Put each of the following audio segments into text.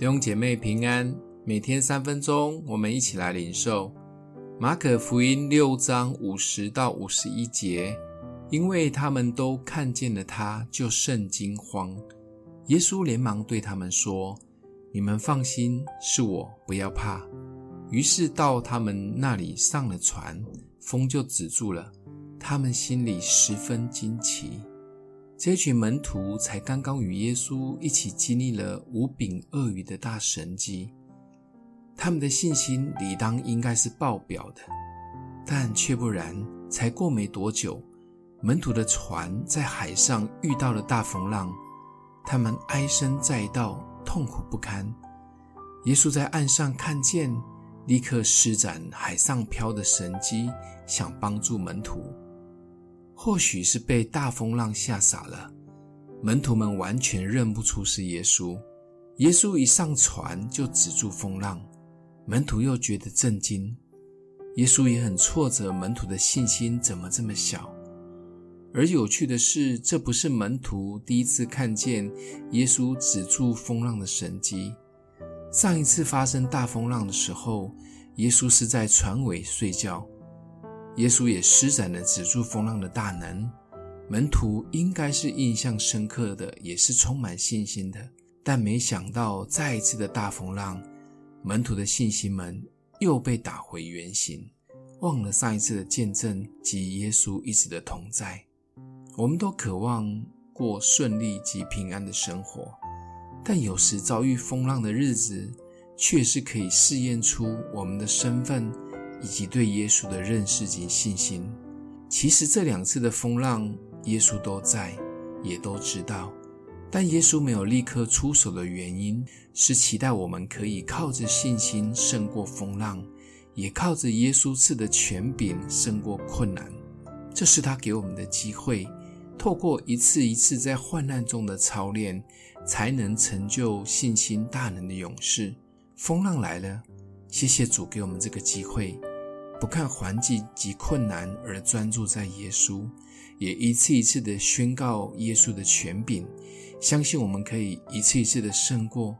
弟兄姐妹平安，每天三分钟，我们一起来领受马可福音六章五十到五十一节。因为他们都看见了他，就甚惊慌。耶稣连忙对他们说：“你们放心，是我，不要怕。”于是到他们那里上了船，风就止住了。他们心里十分惊奇。这群门徒才刚刚与耶稣一起经历了五饼二鱼的大神迹，他们的信心理当应该是爆表的，但却不然。才过没多久，门徒的船在海上遇到了大风浪，他们唉声载道，痛苦不堪。耶稣在岸上看见，立刻施展海上漂的神迹，想帮助门徒。或许是被大风浪吓傻了，门徒们完全认不出是耶稣。耶稣一上船就止住风浪，门徒又觉得震惊。耶稣也很挫折，门徒的信心怎么这么小？而有趣的是，这不是门徒第一次看见耶稣止住风浪的神迹。上一次发生大风浪的时候，耶稣是在船尾睡觉。耶稣也施展了止住风浪的大能，门徒应该是印象深刻的，也是充满信心的。但没想到，再一次的大风浪，门徒的信心门又被打回原形，忘了上一次的见证及耶稣一直的同在。我们都渴望过顺利及平安的生活，但有时遭遇风浪的日子，却是可以试验出我们的身份。以及对耶稣的认识及信心。其实这两次的风浪，耶稣都在，也都知道。但耶稣没有立刻出手的原因，是期待我们可以靠着信心胜过风浪，也靠着耶稣赐的权柄胜过困难。这是他给我们的机会，透过一次一次在患难中的操练，才能成就信心大能的勇士。风浪来了，谢谢主给我们这个机会。不看环境及困难，而专注在耶稣，也一次一次的宣告耶稣的权柄，相信我们可以一次一次的胜过。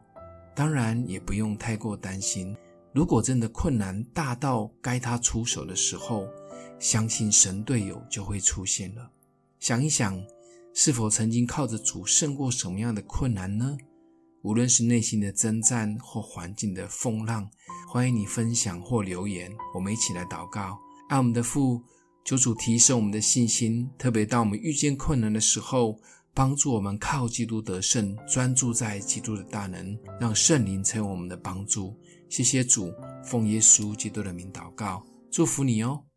当然，也不用太过担心。如果真的困难大到该他出手的时候，相信神队友就会出现了。想一想，是否曾经靠着主胜过什么样的困难呢？无论是内心的征战或环境的风浪，欢迎你分享或留言，我们一起来祷告。爱我们的父，求主提升我们的信心，特别当我们遇见困难的时候，帮助我们靠基督得胜，专注在基督的大能，让圣灵成为我们的帮助。谢谢主，奉耶稣基督的名祷告，祝福你哦。